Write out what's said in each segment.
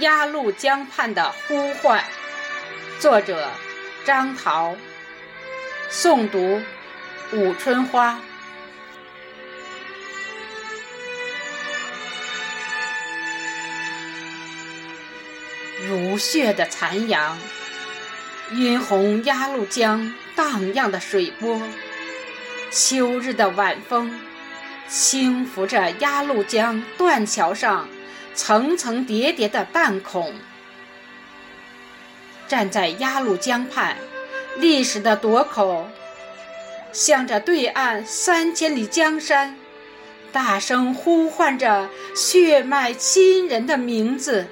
鸭绿江畔的呼唤，作者张桃，诵读武春花。如血的残阳，晕红鸭绿江荡漾的水波，秋日的晚风，轻拂着鸭绿江断桥上层层叠叠的弹孔。站在鸭绿江畔，历史的垛口，向着对岸三千里江山，大声呼唤着血脉亲人的名字。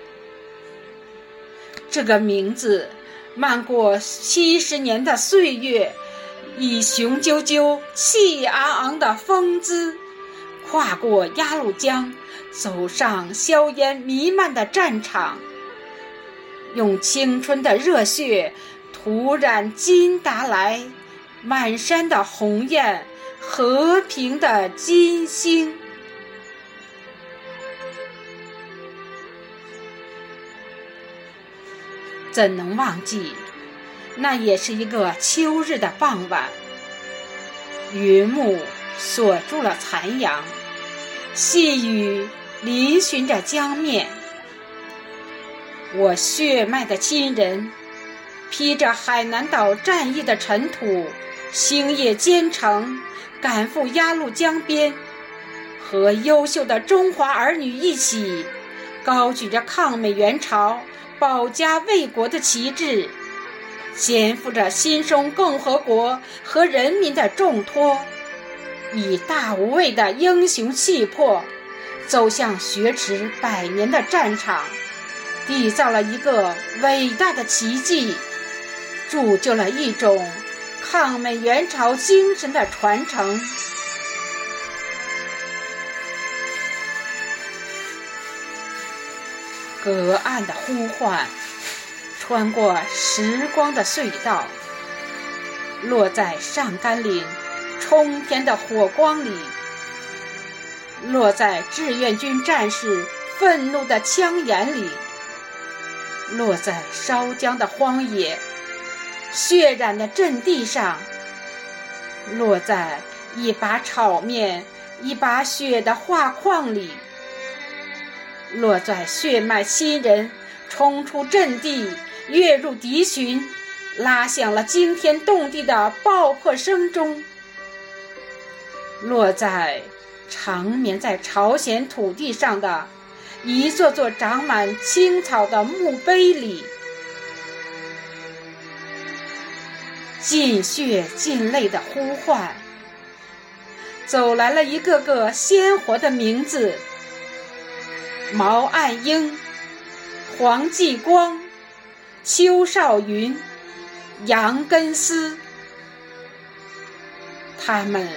这个名字，漫过七十年的岁月，以雄赳赳、气昂昂的风姿，跨过鸭绿江，走上硝烟弥漫的战场，用青春的热血涂染金达莱满山的红艳，和平的金星。怎能忘记？那也是一个秋日的傍晚，云幕锁住了残阳，细雨淋寻着江面。我血脉的亲人，披着海南岛战役的尘土，星夜兼程赶赴鸭绿江边，和优秀的中华儿女一起，高举着抗美援朝。保家卫国的旗帜，肩负着新生共和国和人民的重托，以大无畏的英雄气魄，走向雪耻百年的战场，缔造了一个伟大的奇迹，铸就了一种抗美援朝精神的传承。隔岸的呼唤，穿过时光的隧道，落在上甘岭冲天的火光里，落在志愿军战士愤怒的枪眼里，落在烧焦的荒野血染的阵地上，落在一把炒面、一把雪的画框里。落在血脉亲人冲出阵地、跃入敌群、拉响了惊天动地的爆破声中；落在长眠在朝鲜土地上的一座座长满青草的墓碑里，尽血尽泪的呼唤，走来了一个个鲜活的名字。毛岸英、黄继光、邱少云、杨根思，他们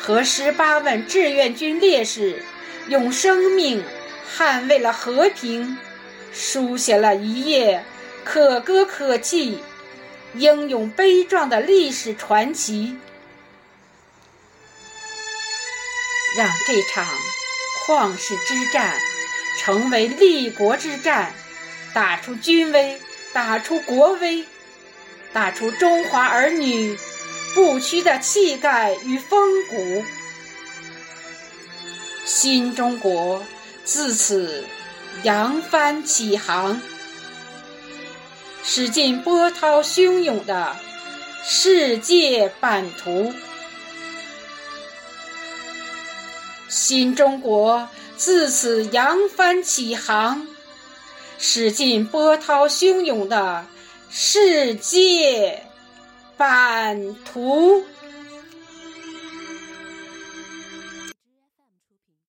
和十八万志愿军烈士用生命捍卫了和平，书写了一页可歌可泣、英勇悲壮的历史传奇，让这场旷世之战。成为立国之战，打出军威，打出国威，打出中华儿女不屈的气概与风骨。新中国自此扬帆起航，驶进波涛汹涌的世界版图。新中国。自此扬帆起航，驶进波涛汹涌的世界版图。